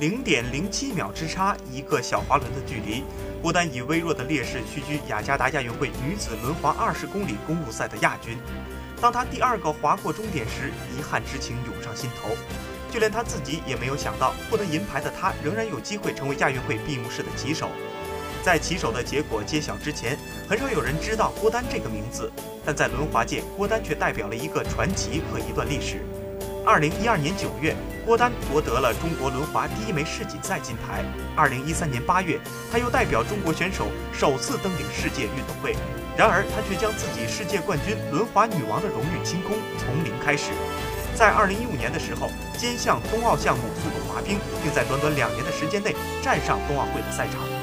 零点零七秒之差，一个小滑轮的距离，郭丹以微弱的劣势屈居雅加达亚运会女子轮滑二十公里公路赛的亚军。当他第二个滑过终点时，遗憾之情涌上心头。就连他自己也没有想到，获得银牌的他仍然有机会成为亚运会闭幕式的旗手。在旗手的结果揭晓之前，很少有人知道郭丹这个名字，但在轮滑界，郭丹却代表了一个传奇和一段历史。二零一二年九月，郭丹夺得了中国轮滑第一枚世锦赛金牌。二零一三年八月，他又代表中国选手首次登顶世界运动会。然而，他却将自己世界冠军、轮滑女王的荣誉清空，从零开始。在二零一五年的时候，兼项冬奥项目速度滑冰，并在短短两年的时间内站上冬奥会的赛场。